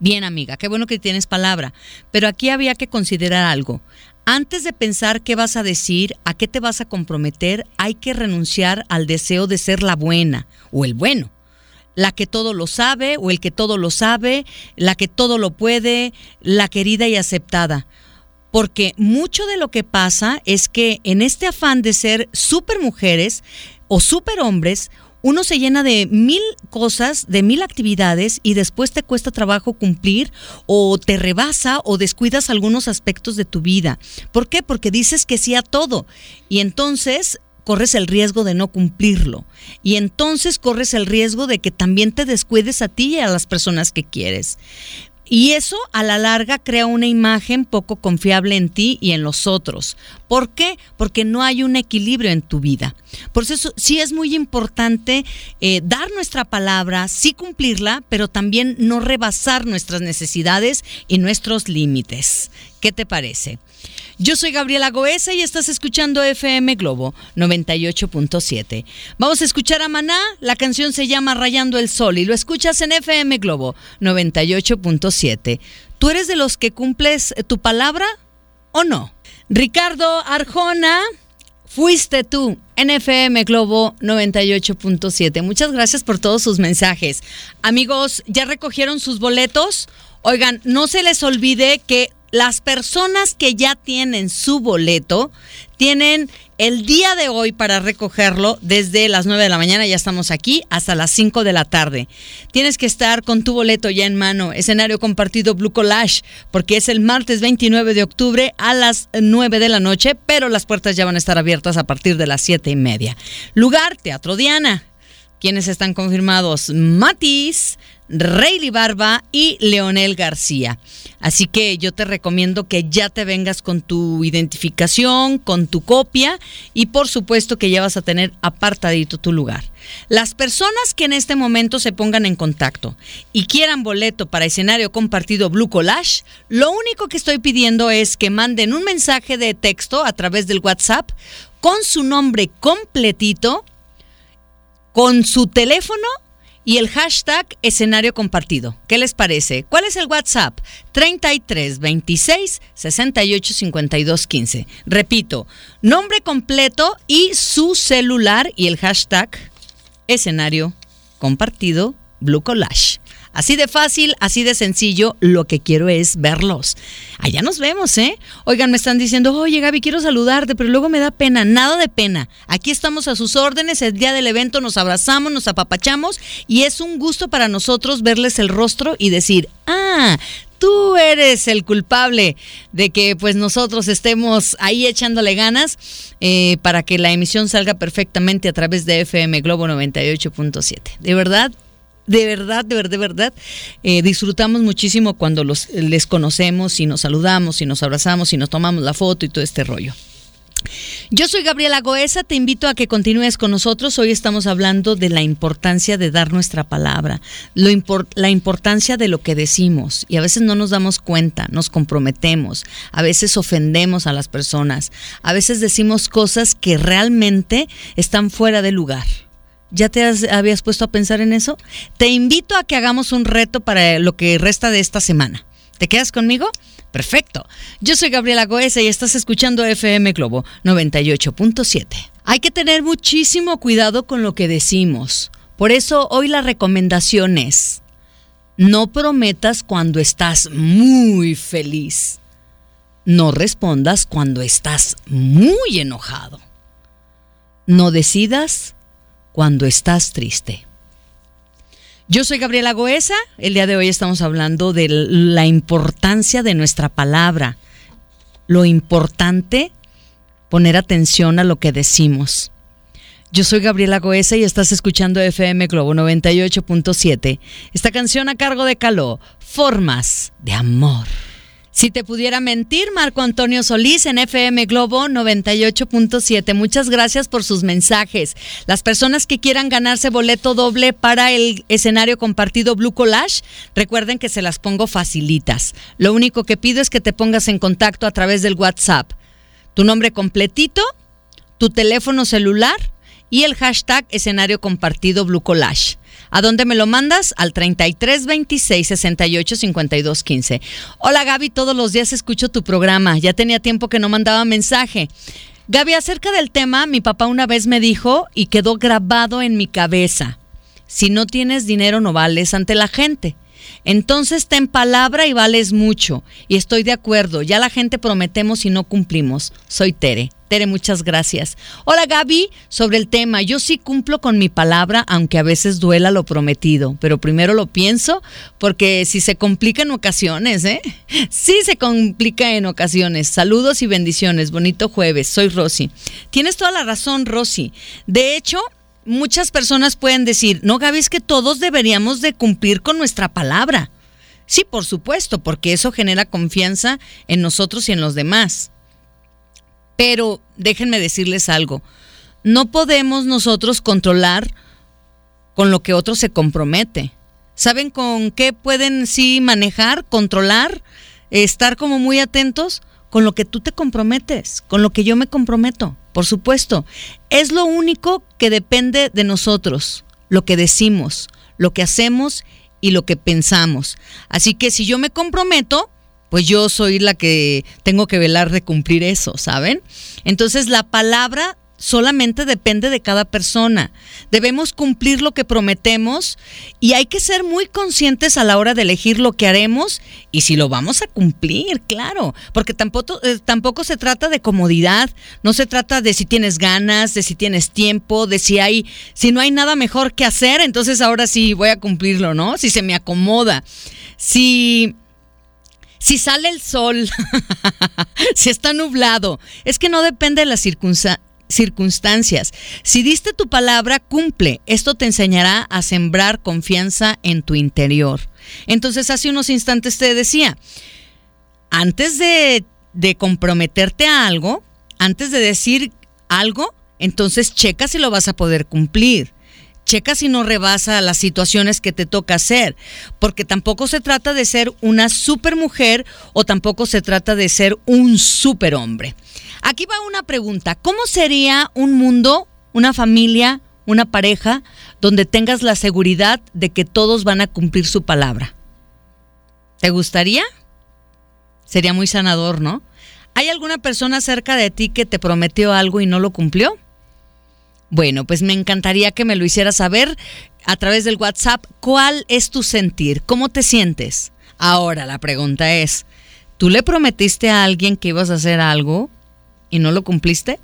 Speaker 1: Bien, amiga, qué bueno que tienes palabra, pero aquí había que considerar algo. Antes de pensar qué vas a decir, a qué te vas a comprometer, hay que renunciar al deseo de ser la buena o el bueno. La que todo lo sabe o el que todo lo sabe, la que todo lo puede, la querida y aceptada. Porque mucho de lo que pasa es que en este afán de ser super mujeres o super hombres, uno se llena de mil cosas, de mil actividades y después te cuesta trabajo cumplir o te rebasa o descuidas algunos aspectos de tu vida. ¿Por qué? Porque dices que sí a todo y entonces corres el riesgo de no cumplirlo. Y entonces corres el riesgo de que también te descuides a ti y a las personas que quieres. Y eso a la larga crea una imagen poco confiable en ti y en los otros. ¿Por qué? Porque no hay un equilibrio en tu vida. Por eso sí es muy importante eh, dar nuestra palabra, sí cumplirla, pero también no rebasar nuestras necesidades y nuestros límites. ¿Qué te parece? Yo soy Gabriela Goesa y estás escuchando FM Globo 98.7. Vamos a escuchar a Maná, la canción se llama Rayando el Sol y lo escuchas en FM Globo 98.7. ¿Tú eres de los que cumples tu palabra o no? Ricardo Arjona, fuiste tú en FM Globo 98.7. Muchas gracias por todos sus mensajes. Amigos, ¿ya recogieron sus boletos? Oigan, no se les olvide que las personas que ya tienen su boleto tienen el día de hoy para recogerlo desde las 9 de la mañana, ya estamos aquí, hasta las 5 de la tarde. Tienes que estar con tu boleto ya en mano, escenario compartido Blue Collage, porque es el martes 29 de octubre a las 9 de la noche, pero las puertas ya van a estar abiertas a partir de las 7 y media. Lugar, Teatro Diana. ¿Quiénes están confirmados? Matiz, Rayleigh Barba y Leonel García. Así que yo te recomiendo que ya te vengas con tu identificación, con tu copia y por supuesto que ya vas a tener apartadito tu lugar. Las personas que en este momento se pongan en contacto y quieran boleto para escenario compartido Blue Collage, lo único que estoy pidiendo es que manden un mensaje de texto a través del WhatsApp con su nombre completito, con su teléfono y el hashtag escenario compartido. ¿Qué les parece? ¿Cuál es el WhatsApp? 33 26 68 52 15. Repito, nombre completo y su celular y el hashtag escenario compartido Blue Collage. Así de fácil, así de sencillo, lo que quiero es verlos. Allá nos vemos, ¿eh? Oigan, me están diciendo, oye Gaby, quiero saludarte, pero luego me da pena, nada de pena. Aquí estamos a sus órdenes, el día del evento nos abrazamos, nos apapachamos y es un gusto para nosotros verles el rostro y decir, ah, tú eres el culpable de que pues nosotros estemos ahí echándole ganas eh, para que la emisión salga perfectamente a través de FM Globo 98.7. De verdad, de verdad, de verdad, de verdad, eh, disfrutamos muchísimo cuando los, les conocemos y nos saludamos y nos abrazamos y nos tomamos la foto y todo este rollo. Yo soy Gabriela Goesa, te invito a que continúes con nosotros. Hoy estamos hablando de la importancia de dar nuestra palabra, lo la importancia de lo que decimos y a veces no nos damos cuenta, nos comprometemos, a veces ofendemos a las personas, a veces decimos cosas que realmente están fuera de lugar. ¿Ya te habías puesto a pensar en eso? Te invito a que hagamos un reto para lo que resta de esta semana. ¿Te quedas conmigo? Perfecto. Yo soy Gabriela Goesa y estás escuchando FM Globo 98.7. Hay que tener muchísimo cuidado con lo que decimos. Por eso hoy la recomendación es, no prometas cuando estás muy feliz. No respondas cuando estás muy enojado. No decidas cuando estás triste. Yo soy Gabriela Goesa. El día de hoy estamos hablando de la importancia de nuestra palabra. Lo importante, poner atención a lo que decimos. Yo soy Gabriela Goesa y estás escuchando FM Globo 98.7. Esta canción a cargo de Caló, Formas de Amor. Si te pudiera mentir, Marco Antonio Solís en FM Globo 98.7. Muchas gracias por sus mensajes. Las personas que quieran ganarse boleto doble para el escenario compartido Blue Collage, recuerden que se las pongo facilitas. Lo único que pido es que te pongas en contacto a través del WhatsApp. Tu nombre completito, tu teléfono celular y el hashtag escenario compartido Blue Collage. ¿A dónde me lo mandas? Al 33 26 68 52 15. Hola Gaby, todos los días escucho tu programa. Ya tenía tiempo que no mandaba mensaje. Gaby, acerca del tema, mi papá una vez me dijo y quedó grabado en mi cabeza. Si no tienes dinero no vales ante la gente. Entonces ten palabra y vales mucho. Y estoy de acuerdo, ya la gente prometemos y no cumplimos. Soy Tere. Tere, muchas gracias. Hola Gaby, sobre el tema, yo sí cumplo con mi palabra, aunque a veces duela lo prometido, pero primero lo pienso porque si se complica en ocasiones, ¿eh? Sí se complica en ocasiones. Saludos y bendiciones, bonito jueves, soy Rosy. Tienes toda la razón, Rosy. De hecho, muchas personas pueden decir, no, Gaby, es que todos deberíamos de cumplir con nuestra palabra. Sí, por supuesto, porque eso genera confianza en nosotros y en los demás. Pero déjenme decirles algo, no podemos nosotros controlar con lo que otro se compromete. ¿Saben con qué pueden sí manejar, controlar, estar como muy atentos? Con lo que tú te comprometes, con lo que yo me comprometo por supuesto. Es lo único que depende de nosotros, lo que decimos, lo que hacemos y lo que pensamos. Así que si yo me comprometo, pues yo soy la que tengo que velar de cumplir eso, ¿saben? Entonces la palabra solamente depende de cada persona. Debemos cumplir lo que prometemos y hay que ser muy conscientes a la hora de elegir lo que haremos y si lo vamos a cumplir, claro, porque tampoco, eh, tampoco se trata de comodidad, no se trata de si tienes ganas, de si tienes tiempo, de si hay, si no hay nada mejor que hacer, entonces ahora sí voy a cumplirlo, ¿no? Si se me acomoda. Si si sale el sol, si está nublado, es que no depende de las circunstancias circunstancias. Si diste tu palabra, cumple. Esto te enseñará a sembrar confianza en tu interior. Entonces, hace unos instantes te decía, antes de, de comprometerte a algo, antes de decir algo, entonces checa si lo vas a poder cumplir. Checa si no rebasa las situaciones que te toca hacer, porque tampoco se trata de ser una super mujer o tampoco se trata de ser un super hombre. Aquí va una pregunta. ¿Cómo sería un mundo, una familia, una pareja donde tengas la seguridad de que todos van a cumplir su palabra? ¿Te gustaría? Sería muy sanador, ¿no? ¿Hay alguna persona cerca de ti que te prometió algo y no lo cumplió? Bueno, pues me encantaría que me lo hicieras saber a través del WhatsApp cuál es tu sentir, cómo te sientes. Ahora la pregunta es, ¿tú le prometiste a alguien que ibas a hacer algo y no lo cumpliste?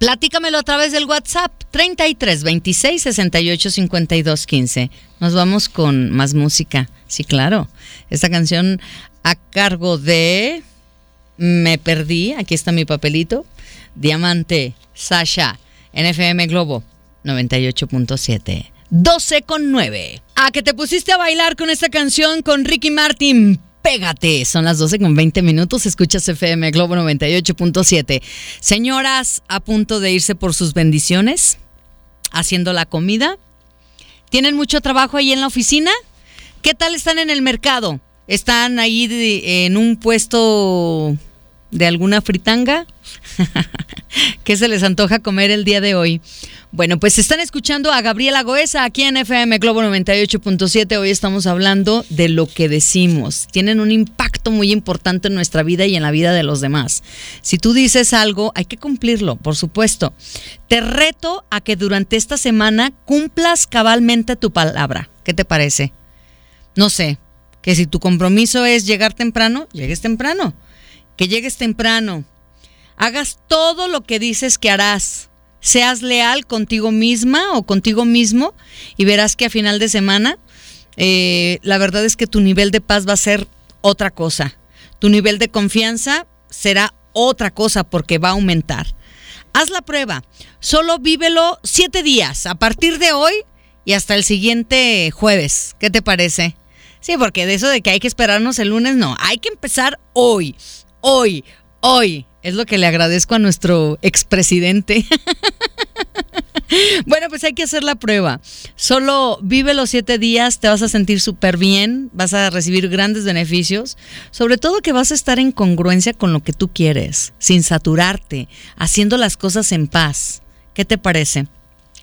Speaker 1: Platícamelo a través del WhatsApp 33 26 68 52 15. Nos vamos con más música. Sí, claro. Esta canción a cargo de Me perdí. Aquí está mi papelito. Diamante Sasha NFM Globo 98.7. 12 con 9. A que te pusiste a bailar con esta canción con Ricky Martin Pégate. Son las 12 con 20 minutos. Escuchas FM Globo 98.7. Señoras a punto de irse por sus bendiciones, haciendo la comida. ¿Tienen mucho trabajo ahí en la oficina? ¿Qué tal están en el mercado? ¿Están ahí en un puesto de alguna fritanga? ¿Qué se les antoja comer el día de hoy? Bueno, pues están escuchando a Gabriela Goesa aquí en FM Globo 98.7. Hoy estamos hablando de lo que decimos. Tienen un impacto muy importante en nuestra vida y en la vida de los demás. Si tú dices algo, hay que cumplirlo, por supuesto. Te reto a que durante esta semana cumplas cabalmente tu palabra. ¿Qué te parece? No sé, que si tu compromiso es llegar temprano, llegues temprano. Que llegues temprano. Hagas todo lo que dices que harás seas leal contigo misma o contigo mismo y verás que a final de semana eh, la verdad es que tu nivel de paz va a ser otra cosa. Tu nivel de confianza será otra cosa porque va a aumentar. Haz la prueba. Solo vívelo siete días a partir de hoy y hasta el siguiente jueves. ¿Qué te parece? Sí, porque de eso de que hay que esperarnos el lunes, no. Hay que empezar hoy. Hoy. Hoy. Es lo que le agradezco a nuestro expresidente. bueno, pues hay que hacer la prueba. Solo vive los siete días, te vas a sentir súper bien, vas a recibir grandes beneficios, sobre todo que vas a estar en congruencia con lo que tú quieres, sin saturarte, haciendo las cosas en paz. ¿Qué te parece?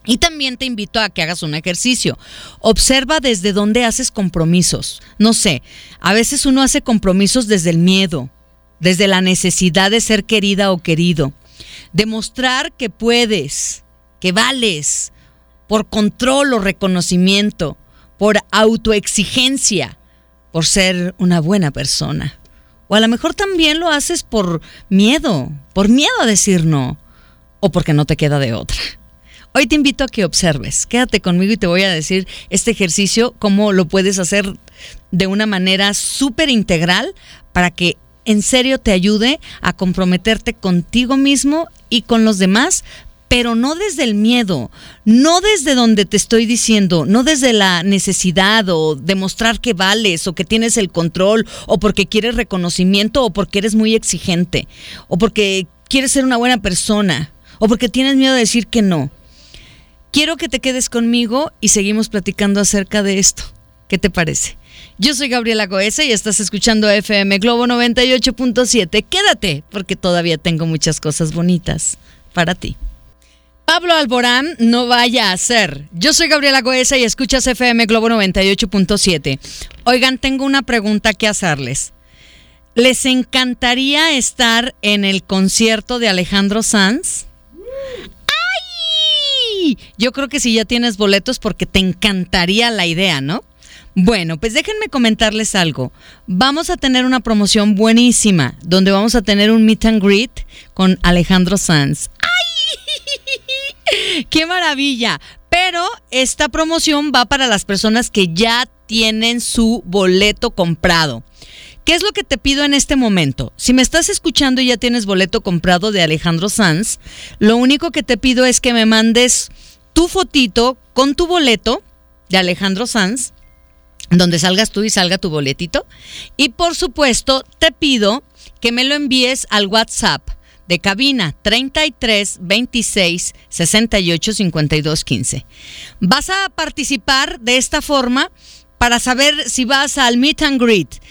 Speaker 1: Y también te invito a que hagas un ejercicio. Observa desde dónde haces compromisos. No sé, a veces uno hace compromisos desde el miedo, desde la necesidad de ser querida o querido. Demostrar que puedes, que vales, por control o reconocimiento, por autoexigencia, por ser una buena persona. O a lo mejor también lo haces por miedo, por miedo a decir no, o porque no te queda de otra. Hoy te invito a que observes, quédate conmigo y te voy a decir este ejercicio, cómo lo puedes hacer de una manera súper integral para que en serio te ayude a comprometerte contigo mismo y con los demás, pero no desde el miedo, no desde donde te estoy diciendo, no desde la necesidad o demostrar que vales o que tienes el control o porque quieres reconocimiento o porque eres muy exigente o porque quieres ser una buena persona o porque tienes miedo de decir que no. Quiero que te quedes conmigo y seguimos platicando acerca de esto. ¿Qué te parece? Yo soy Gabriela Goesa y estás escuchando FM Globo 98.7. Quédate, porque todavía tengo muchas cosas bonitas para ti. Pablo Alborán, no vaya a ser. Yo soy Gabriela Goesa y escuchas FM Globo 98.7. Oigan, tengo una pregunta que hacerles. ¿Les encantaría estar en el concierto de Alejandro Sanz? ¡Ay! Yo creo que si ya tienes boletos porque te encantaría la idea, ¿no? Bueno, pues déjenme comentarles algo. Vamos a tener una promoción buenísima donde vamos a tener un meet and greet con Alejandro Sanz. ¡Ay! ¡Qué maravilla! Pero esta promoción va para las personas que ya tienen su boleto comprado. ¿Qué es lo que te pido en este momento? Si me estás escuchando y ya tienes boleto comprado de Alejandro Sanz, lo único que te pido es que me mandes tu fotito con tu boleto de Alejandro Sanz donde salgas tú y salga tu boletito. Y por supuesto, te pido que me lo envíes al WhatsApp de cabina 33 26 68 52 15. Vas a participar de esta forma para saber si vas al meet and greet.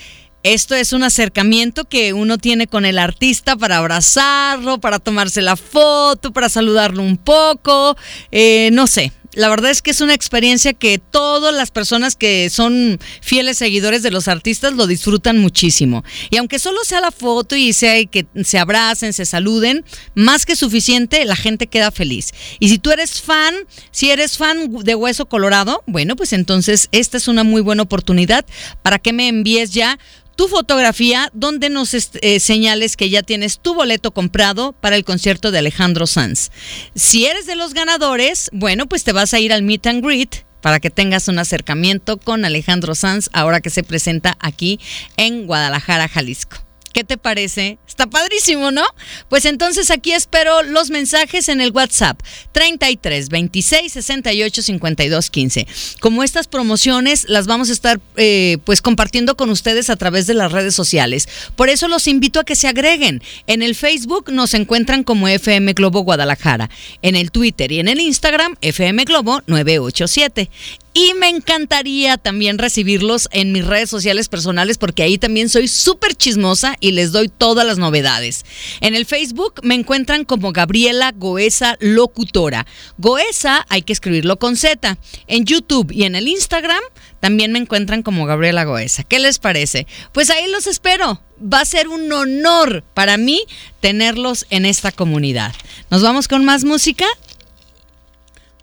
Speaker 1: Esto es un acercamiento que uno tiene con el artista para abrazarlo, para tomarse la foto, para saludarlo un poco, eh, no sé, la verdad es que es una experiencia que todas las personas que son fieles seguidores de los artistas lo disfrutan muchísimo. Y aunque solo sea la foto y sea que se abracen, se saluden, más que suficiente, la gente queda feliz. Y si tú eres fan, si eres fan de Hueso Colorado, bueno, pues entonces esta es una muy buena oportunidad para que me envíes ya tu fotografía donde nos eh, señales que ya tienes tu boleto comprado para el concierto de Alejandro Sanz. Si eres de los ganadores, bueno, pues te vas a ir al meet and greet para que tengas un acercamiento con Alejandro Sanz ahora que se presenta aquí en Guadalajara, Jalisco. ¿Qué te parece? Está padrísimo, ¿no? Pues entonces aquí espero los mensajes en el WhatsApp 33 26 68 52 15. Como estas promociones las vamos a estar eh, pues compartiendo con ustedes a través de las redes sociales. Por eso los invito a que se agreguen. En el Facebook nos encuentran como FM Globo Guadalajara. En el Twitter y en el Instagram FM Globo 987. Y me encantaría también recibirlos en mis redes sociales personales porque ahí también soy súper chismosa y les doy todas las novedades. En el Facebook me encuentran como Gabriela Goesa Locutora. Goesa hay que escribirlo con Z. En YouTube y en el Instagram también me encuentran como Gabriela Goesa. ¿Qué les parece? Pues ahí los espero. Va a ser un honor para mí tenerlos en esta comunidad. ¿Nos vamos con más música?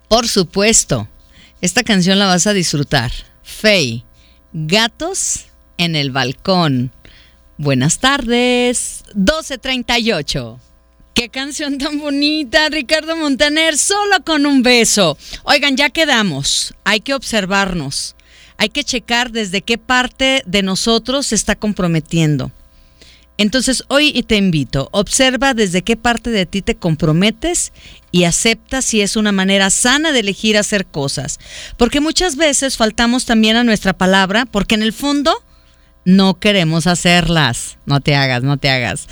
Speaker 1: Por supuesto. Esta canción la vas a disfrutar. Fey, Gatos en el Balcón. Buenas tardes, 1238. Qué canción tan bonita, Ricardo Montaner, solo con un beso. Oigan, ya quedamos. Hay que observarnos. Hay que checar desde qué parte de nosotros se está comprometiendo. Entonces hoy te invito, observa desde qué parte de ti te comprometes y acepta si es una manera sana de elegir hacer cosas. Porque muchas veces faltamos también a nuestra palabra porque en el fondo no queremos hacerlas. No te hagas, no te hagas.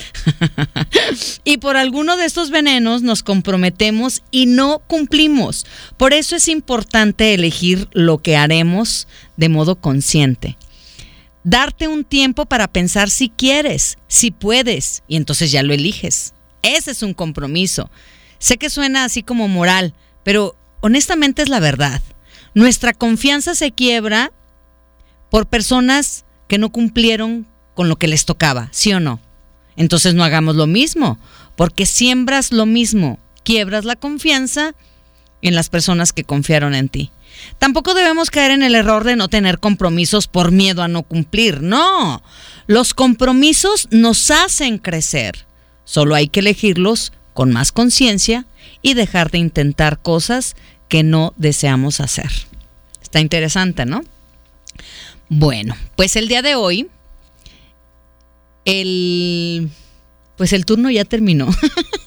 Speaker 1: y por alguno de estos venenos nos comprometemos y no cumplimos. Por eso es importante elegir lo que haremos de modo consciente darte un tiempo para pensar si quieres, si puedes, y entonces ya lo eliges. Ese es un compromiso. Sé que suena así como moral, pero honestamente es la verdad. Nuestra confianza se quiebra por personas que no cumplieron con lo que les tocaba, ¿sí o no? Entonces no hagamos lo mismo, porque siembras lo mismo, quiebras la confianza en las personas que confiaron en ti. Tampoco debemos caer en el error de no tener compromisos por miedo a no cumplir. No, los compromisos nos hacen crecer. Solo hay que elegirlos con más conciencia y dejar de intentar cosas que no deseamos hacer. Está interesante, ¿no? Bueno, pues el día de hoy, el, pues el turno ya terminó.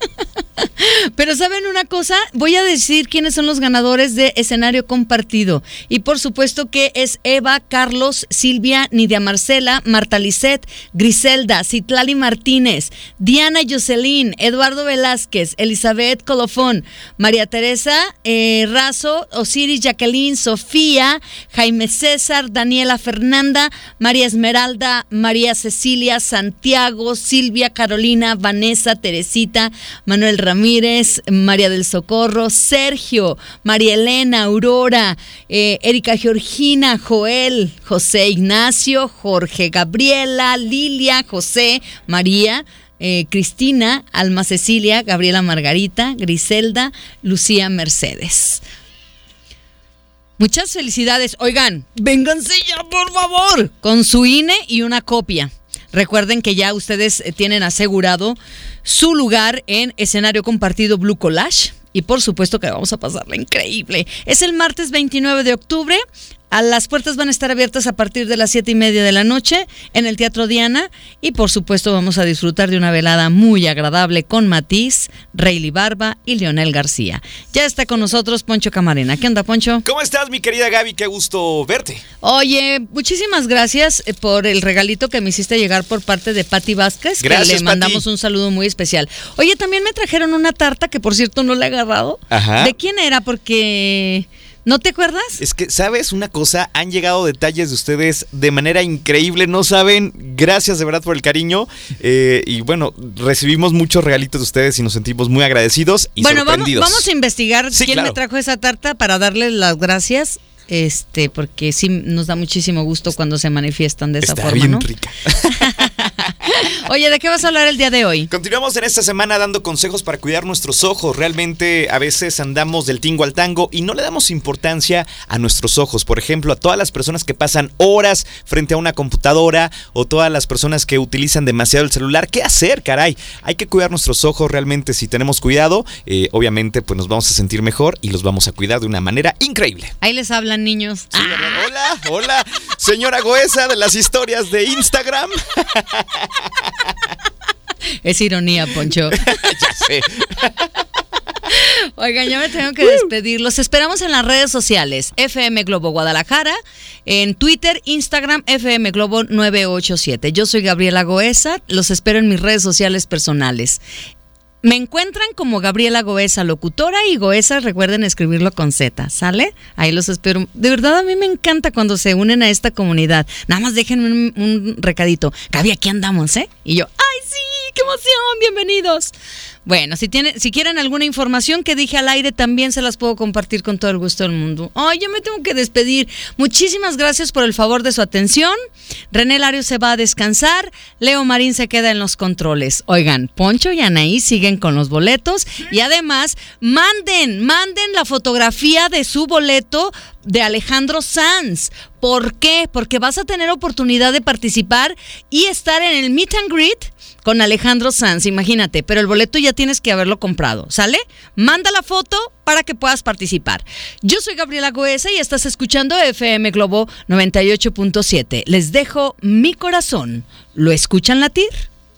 Speaker 1: Pero ¿saben una cosa? Voy a decir quiénes son los ganadores de escenario compartido. Y por supuesto que es Eva, Carlos, Silvia, Nidia Marcela, Marta Lisset, Griselda, Citlali Martínez, Diana Jocelyn, Eduardo Velázquez, Elizabeth Colofón, María Teresa eh, Razo, Osiris Jacqueline, Sofía, Jaime César, Daniela Fernanda, María Esmeralda, María Cecilia, Santiago, Silvia, Carolina, Vanessa, Teresita, Manuel Ramírez, María del Socorro, Sergio, María Elena, Aurora, eh, Erika Georgina, Joel, José Ignacio, Jorge Gabriela, Lilia, José, María. Eh, Cristina, Alma Cecilia, Gabriela Margarita, Griselda, Lucía Mercedes. Muchas felicidades. Oigan, vénganse ya, por favor, con su INE y una copia. Recuerden que ya ustedes eh, tienen asegurado su lugar en escenario compartido Blue Collage. Y por supuesto que vamos a pasarla increíble. Es el martes 29 de octubre las puertas van a estar abiertas a partir de las siete y media de la noche en el Teatro Diana y por supuesto vamos a disfrutar de una velada muy agradable con Matiz, Rayleigh Barba y Leonel García. Ya está con nosotros Poncho Camarena. ¿Qué onda, Poncho?
Speaker 5: ¿Cómo estás, mi querida Gaby? Qué gusto verte.
Speaker 1: Oye, muchísimas gracias eh, por el regalito que me hiciste llegar por parte de Patti Vázquez,
Speaker 5: gracias,
Speaker 1: que le mandamos un saludo muy especial. Oye, también me trajeron una tarta que por cierto no la he agarrado.
Speaker 5: Ajá.
Speaker 1: ¿De quién era? Porque ¿No te acuerdas?
Speaker 5: Es que, ¿sabes una cosa? Han llegado detalles de ustedes de manera increíble, no saben. Gracias de verdad por el cariño. Eh, y bueno, recibimos muchos regalitos de ustedes y nos sentimos muy agradecidos y
Speaker 1: bueno,
Speaker 5: sorprendidos.
Speaker 1: Vamos, vamos a investigar quién me trajo esa tarta para darles las gracias este, porque sí nos da muchísimo gusto cuando se manifiestan de esa
Speaker 5: Está
Speaker 1: forma.
Speaker 5: bien
Speaker 1: ¿no?
Speaker 5: rica.
Speaker 1: Oye, ¿de qué vas a hablar el día de hoy?
Speaker 5: Continuamos en esta semana dando consejos para cuidar nuestros ojos. Realmente a veces andamos del tingo al tango y no le damos importancia a nuestros ojos. Por ejemplo, a todas las personas que pasan horas frente a una computadora o todas las personas que utilizan demasiado el celular. ¿Qué hacer, caray? Hay que cuidar nuestros ojos realmente si tenemos cuidado. eh, obviamente, pues nos vamos a sentir mejor y los vamos a cuidar de una manera increíble.
Speaker 1: Ahí les hablan niños.
Speaker 5: Sí, Hola, hola, señora Goesa de las historias de Instagram.
Speaker 1: Es ironía, Poncho.
Speaker 5: ya sé.
Speaker 1: Oigan, ya me tengo que despedir. Los esperamos en las redes sociales. FM Globo Guadalajara, en Twitter, Instagram, FM Globo 987. Yo soy Gabriela Goesa. Los espero en mis redes sociales personales. Me encuentran como Gabriela Goesa, locutora, y Goesa, recuerden escribirlo con Z, ¿sale? Ahí los espero. De verdad, a mí me encanta cuando se unen a esta comunidad. Nada más déjenme un, recadito. Gaby, aquí andamos, ¿eh? Y yo, ¡ay! ¡Qué emoción! ¡Bienvenidos! Bueno, si, tienen, si quieren alguna información que dije al aire, también se las puedo compartir con todo el gusto del mundo. Ay, yo me tengo que despedir. Muchísimas gracias por el favor de su atención. René Lario se va a descansar. Leo Marín se queda en los controles. Oigan, Poncho y Anaí siguen con los boletos. Y además, manden, manden la fotografía de su boleto de Alejandro Sanz. ¿Por qué? Porque vas a tener oportunidad de participar y estar en el meet and greet con Alejandro Sanz, imagínate, pero el boleto ya tienes que haberlo comprado, ¿sale? Manda la foto para que puedas participar. Yo soy Gabriela Goesa y estás escuchando FM Globo 98.7. Les dejo mi corazón. ¿Lo escuchan latir?